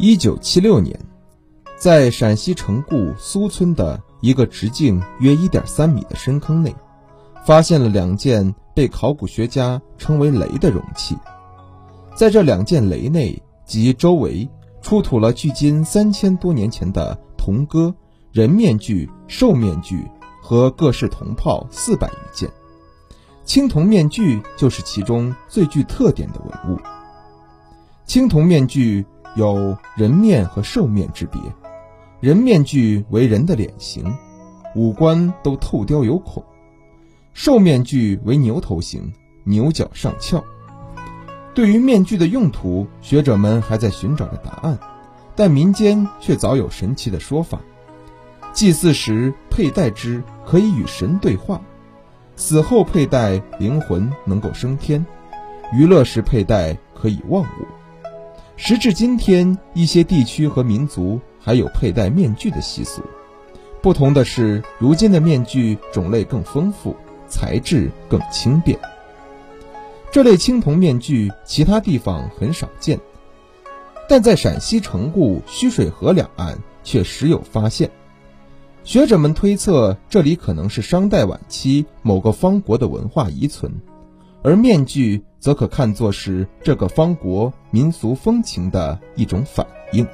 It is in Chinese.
一九七六年，在陕西城固苏村的一个直径约一点三米的深坑内，发现了两件被考古学家称为“雷”的容器。在这两件雷内及周围，出土了距今三千多年前的铜戈、人面具、兽面具和各式铜炮四百余件。青铜面具就是其中最具特点的文物。青铜面具。有人面和兽面之别，人面具为人的脸型，五官都透雕有孔；兽面具为牛头形，牛角上翘。对于面具的用途，学者们还在寻找着答案，但民间却早有神奇的说法：祭祀时佩戴之可以与神对话，死后佩戴灵魂能够升天，娱乐时佩戴可以忘我。时至今天，一些地区和民族还有佩戴面具的习俗。不同的是，如今的面具种类更丰富，材质更轻便。这类青铜面具其他地方很少见，但在陕西城固虚水河两岸却时有发现。学者们推测，这里可能是商代晚期某个方国的文化遗存。而面具则可看作是这个方国民俗风情的一种反应。